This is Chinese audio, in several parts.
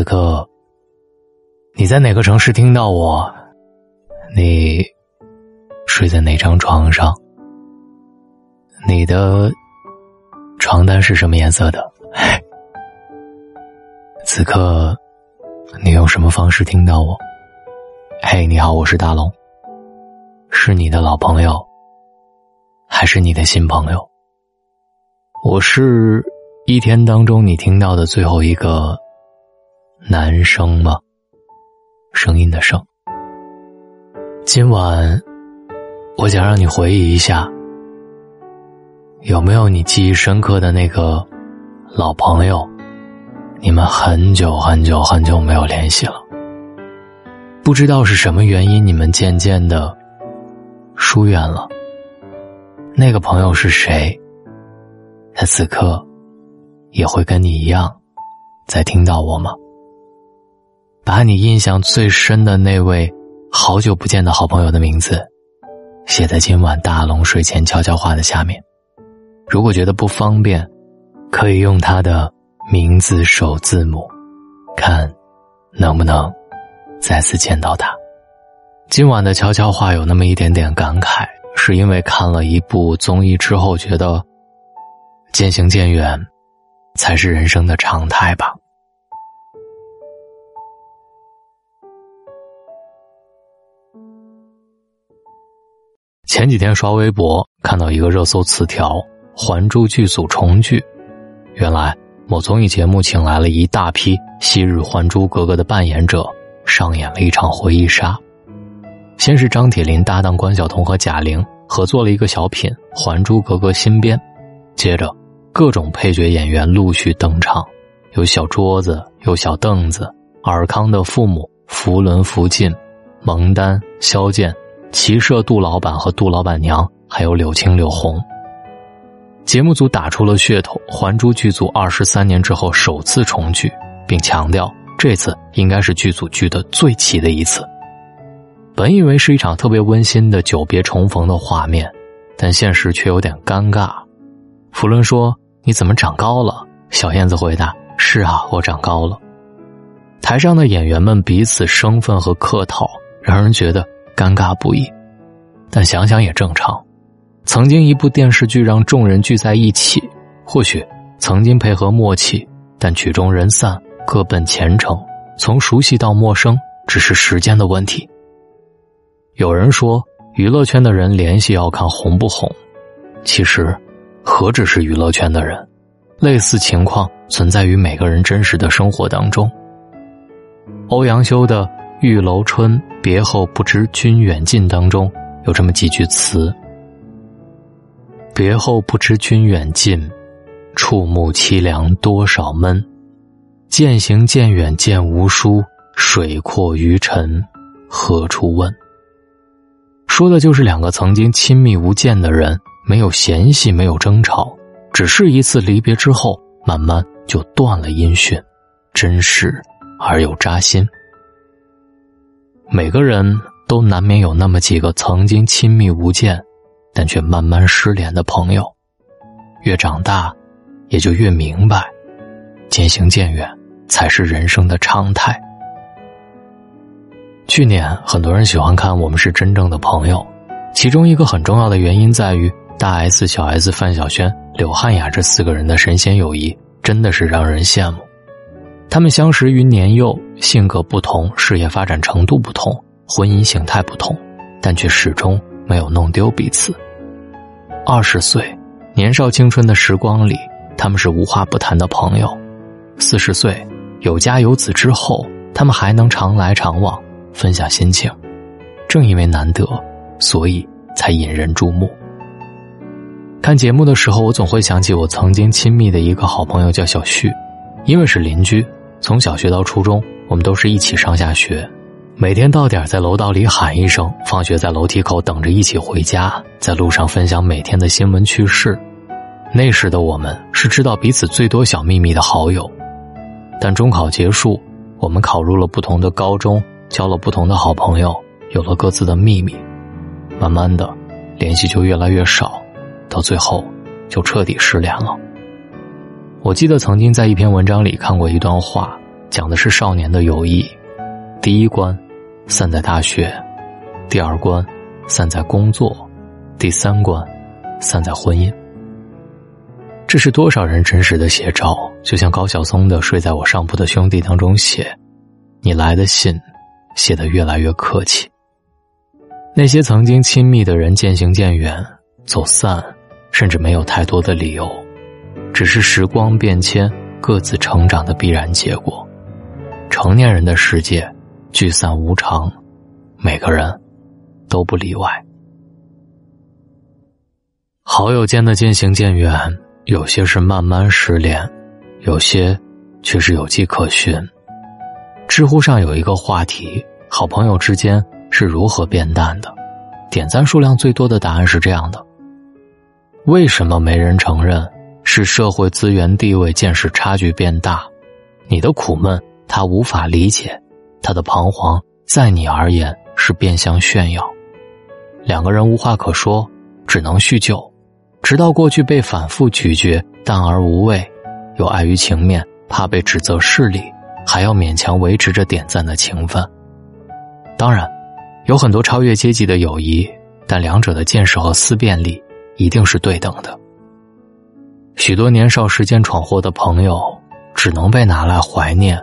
此刻，你在哪个城市听到我？你睡在哪张床上？你的床单是什么颜色的？此刻，你用什么方式听到我？嘿，你好，我是大龙。是你的老朋友，还是你的新朋友？我是一天当中你听到的最后一个男生吗？声音的声。今晚，我想让你回忆一下，有没有你记忆深刻的那个老朋友？你们很久很久很久没有联系了，不知道是什么原因，你们渐渐的疏远了。那个朋友是谁？他此刻也会跟你一样，在听到我吗？把你印象最深的那位好久不见的好朋友的名字，写在今晚大龙睡前悄悄话的下面。如果觉得不方便，可以用他的。名字首字母，看能不能再次见到他。今晚的悄悄话有那么一点点感慨，是因为看了一部综艺之后，觉得渐行渐远才是人生的常态吧。前几天刷微博看到一个热搜词条：“还珠剧组重聚”，原来。某综艺节目请来了一大批昔日《还珠格格》的扮演者，上演了一场回忆杀。先是张铁林搭档关晓彤和贾玲合作了一个小品《还珠格格新编》，接着各种配角演员陆续登场，有小桌子，有小凳子，尔康的父母福伦、福晋、蒙丹、萧剑、骑射杜老板和杜老板娘，还有柳青、柳红。节目组打出了噱头，《还珠》剧组二十三年之后首次重聚，并强调这次应该是剧组聚的最齐的一次。本以为是一场特别温馨的久别重逢的画面，但现实却有点尴尬。福伦说：“你怎么长高了？”小燕子回答：“是啊，我长高了。”台上的演员们彼此生分和客套，让人觉得尴尬不已。但想想也正常。曾经一部电视剧让众人聚在一起，或许曾经配合默契，但曲终人散，各奔前程。从熟悉到陌生，只是时间的问题。有人说，娱乐圈的人联系要看红不红，其实，何止是娱乐圈的人，类似情况存在于每个人真实的生活当中。欧阳修的《玉楼春》别后不知君远近当中有这么几句词。别后不知君远近，触目凄凉多少闷。渐行渐远渐无书，水阔鱼沉何处问？说的就是两个曾经亲密无间的人，没有嫌隙，没有争吵，只是一次离别之后，慢慢就断了音讯，真实而又扎心。每个人都难免有那么几个曾经亲密无间。但却慢慢失联的朋友，越长大，也就越明白，渐行渐远才是人生的常态。去年，很多人喜欢看《我们是真正的朋友》，其中一个很重要的原因在于大 S、小 S、范晓萱、柳汉雅这四个人的神仙友谊，真的是让人羡慕。他们相识于年幼，性格不同，事业发展程度不同，婚姻形态不同，但却始终。没有弄丢彼此。二十岁，年少青春的时光里，他们是无话不谈的朋友；四十岁，有家有子之后，他们还能常来常往，分享心情。正因为难得，所以才引人注目。看节目的时候，我总会想起我曾经亲密的一个好朋友，叫小旭，因为是邻居，从小学到初中，我们都是一起上下学。每天到点在楼道里喊一声，放学在楼梯口等着一起回家，在路上分享每天的新闻趣事。那时的我们是知道彼此最多小秘密的好友。但中考结束，我们考入了不同的高中，交了不同的好朋友，有了各自的秘密。慢慢的，联系就越来越少，到最后，就彻底失联了。我记得曾经在一篇文章里看过一段话，讲的是少年的友谊。第一关，散在大学；第二关，散在工作；第三关，散在婚姻。这是多少人真实的写照？就像高晓松的《睡在我上铺的兄弟》当中写：“你来的信，写得越来越客气。”那些曾经亲密的人渐行渐远，走散，甚至没有太多的理由，只是时光变迁、各自成长的必然结果。成年人的世界，聚散无常，每个人都不例外。好友间的渐行渐远。有些是慢慢失联，有些却是有迹可循。知乎上有一个话题：好朋友之间是如何变淡的？点赞数量最多的答案是这样的：为什么没人承认？是社会资源、地位、见识差距变大？你的苦闷他无法理解，他的彷徨在你而言是变相炫耀。两个人无话可说，只能叙旧。直到过去被反复咀嚼，淡而无味，又碍于情面，怕被指责势利，还要勉强维持着点赞的情分。当然，有很多超越阶级的友谊，但两者的见识和思辨力一定是对等的。许多年少时间闯祸的朋友，只能被拿来怀念；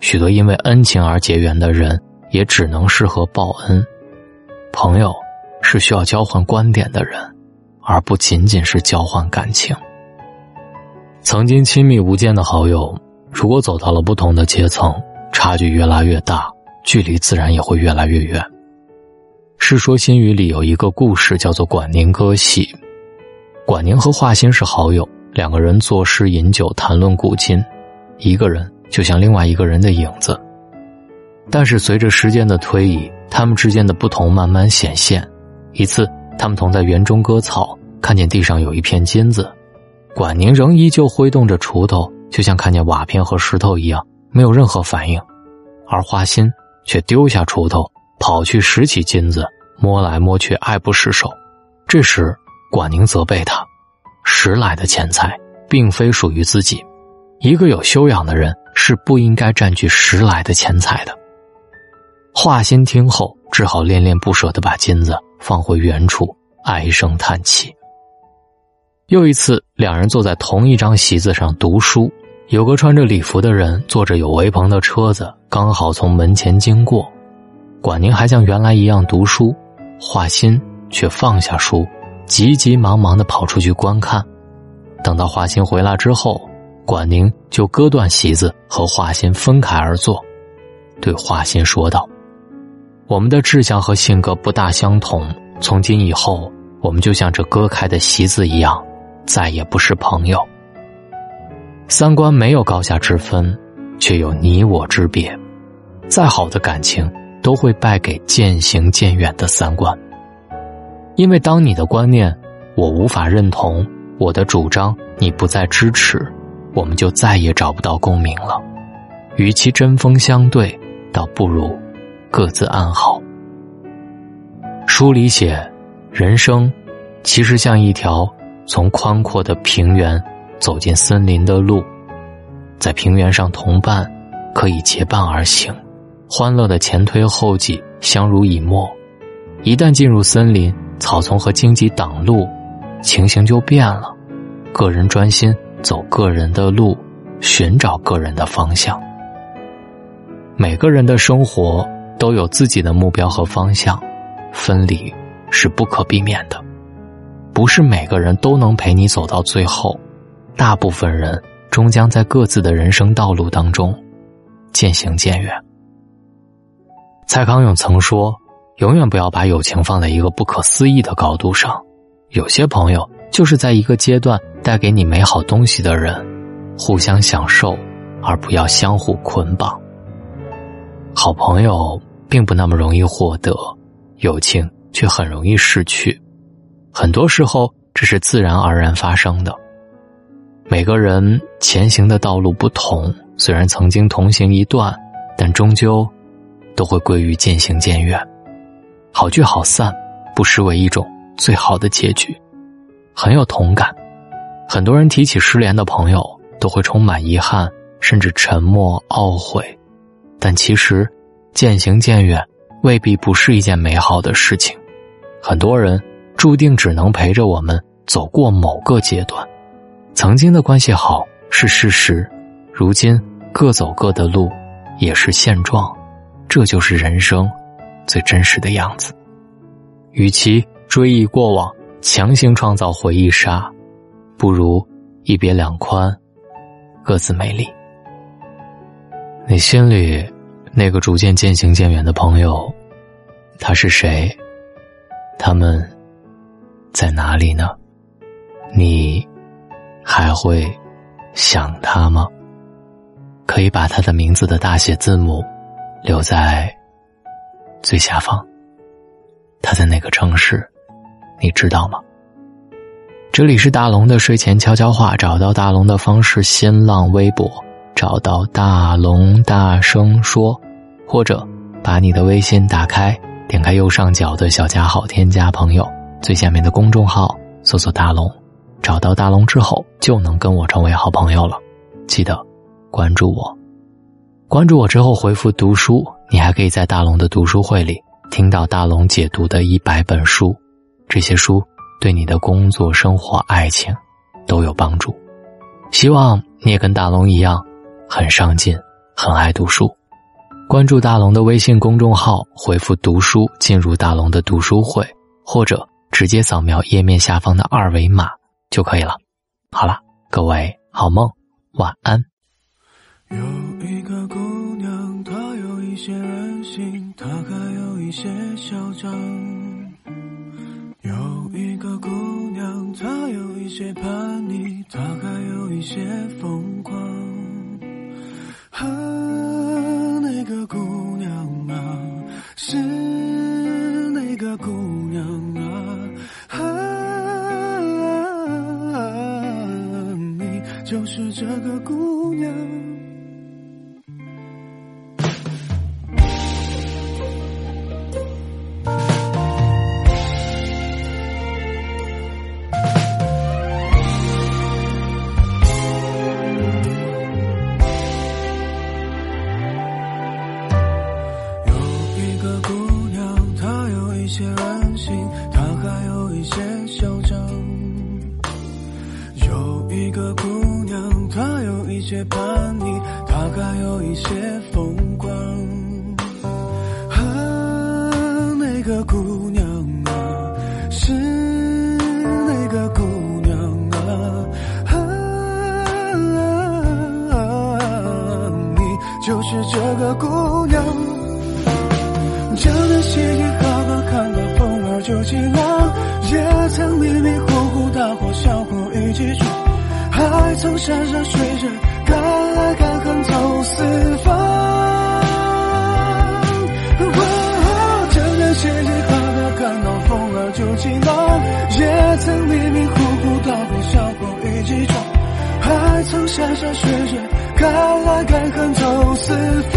许多因为恩情而结缘的人，也只能适合报恩。朋友，是需要交换观点的人。而不仅仅是交换感情。曾经亲密无间的好友，如果走到了不同的阶层，差距越来越大，距离自然也会越来越远。《世说新语》里有一个故事，叫做管宁割席。管宁和华歆是好友，两个人作诗饮酒，谈论古今，一个人就像另外一个人的影子。但是随着时间的推移，他们之间的不同慢慢显现。一次。他们同在园中割草，看见地上有一片金子，管宁仍依旧挥动着锄头，就像看见瓦片和石头一样，没有任何反应；而华歆却丢下锄头，跑去拾起金子，摸来摸去，爱不释手。这时，管宁责备他：“拾来的钱财并非属于自己，一个有修养的人是不应该占据拾来的钱财的。”华歆听后，只好恋恋不舍的把金子。放回原处，唉声叹气。又一次，两人坐在同一张席子上读书，有个穿着礼服的人坐着有围棚的车子，刚好从门前经过。管宁还像原来一样读书，华歆却放下书，急急忙忙的跑出去观看。等到华歆回来之后，管宁就割断席子和华歆分开而坐，对华歆说道。我们的志向和性格不大相同，从今以后，我们就像这割开的席子一样，再也不是朋友。三观没有高下之分，却有你我之别。再好的感情，都会败给渐行渐远的三观。因为当你的观念我无法认同，我的主张你不再支持，我们就再也找不到共鸣了。与其针锋相对，倒不如。各自安好。书里写，人生其实像一条从宽阔的平原走进森林的路，在平原上，同伴可以结伴而行，欢乐的前推后继，相濡以沫；一旦进入森林，草丛和荆棘挡路，情形就变了。个人专心走个人的路，寻找个人的方向。每个人的生活。都有自己的目标和方向，分离是不可避免的。不是每个人都能陪你走到最后，大部分人终将在各自的人生道路当中渐行渐远。蔡康永曾说：“永远不要把友情放在一个不可思议的高度上。有些朋友就是在一个阶段带给你美好东西的人，互相享受，而不要相互捆绑。”好朋友并不那么容易获得，友情却很容易失去。很多时候，这是自然而然发生的。每个人前行的道路不同，虽然曾经同行一段，但终究都会归于渐行渐远。好聚好散，不失为一种最好的结局。很有同感。很多人提起失联的朋友，都会充满遗憾，甚至沉默懊悔。但其实，渐行渐远未必不是一件美好的事情。很多人注定只能陪着我们走过某个阶段，曾经的关系好是事实，如今各走各的路也是现状。这就是人生最真实的样子。与其追忆过往，强行创造回忆杀，不如一别两宽，各自美丽。你心里那个逐渐渐行渐远的朋友，他是谁？他们在哪里呢？你还会想他吗？可以把他的名字的大写字母留在最下方。他在哪个城市？你知道吗？这里是大龙的睡前悄悄话。找到大龙的方式：新浪微博找到大龙，大声说，或者把你的微信打开，点开右上角的小加号，添加朋友，最下面的公众号搜索大龙，找到大龙之后就能跟我成为好朋友了。记得关注我，关注我之后回复读书，你还可以在大龙的读书会里。听到大龙解读的一百本书，这些书对你的工作、生活、爱情都有帮助。希望你也跟大龙一样，很上进，很爱读书。关注大龙的微信公众号，回复“读书”进入大龙的读书会，或者直接扫描页面下方的二维码就可以了。好了，各位好梦，晚安。有一个姑娘，她有一些任性，她还有。一些嚣张，有一个姑娘，她有一些叛逆，她还有一些起浪，也曾迷迷糊糊大火小火一起闯，还曾山山水水。敢爱敢恨走四方，这段谢谢他的看到风儿就起浪，也曾迷迷糊糊大过小过一起闯，还曾山山水水，敢爱敢恨走四方，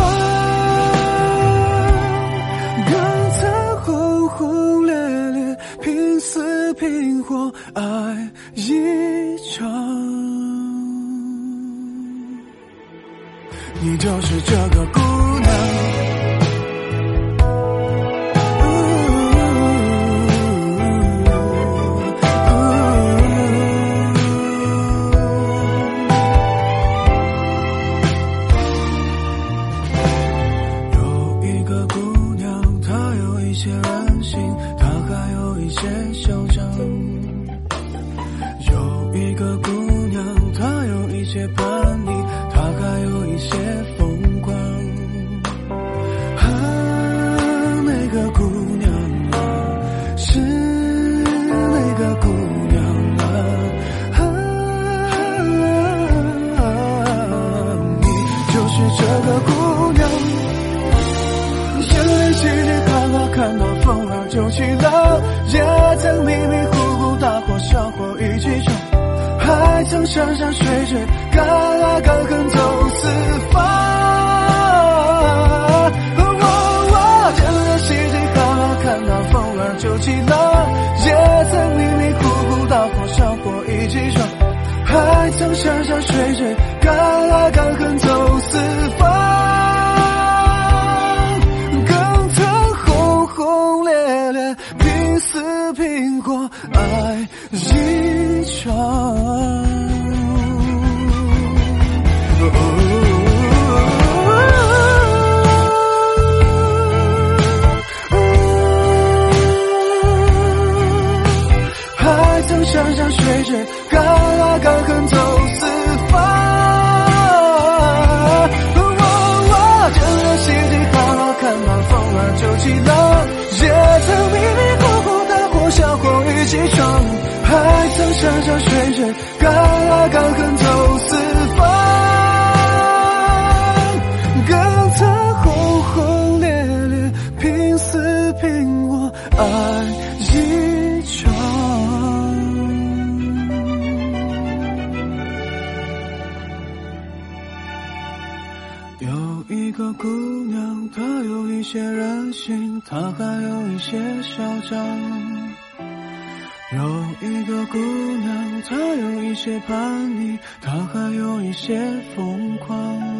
山山水水敢爱敢恨走四方我我整个西嘻哈哈看到风儿就起浪也曾迷迷糊糊大祸小祸一起闯还曾山山水水敢爱敢恨走四敢狠走有一个姑娘她有一些任性她还有一些嚣张有一个姑娘她有一些叛逆她还有一些疯狂。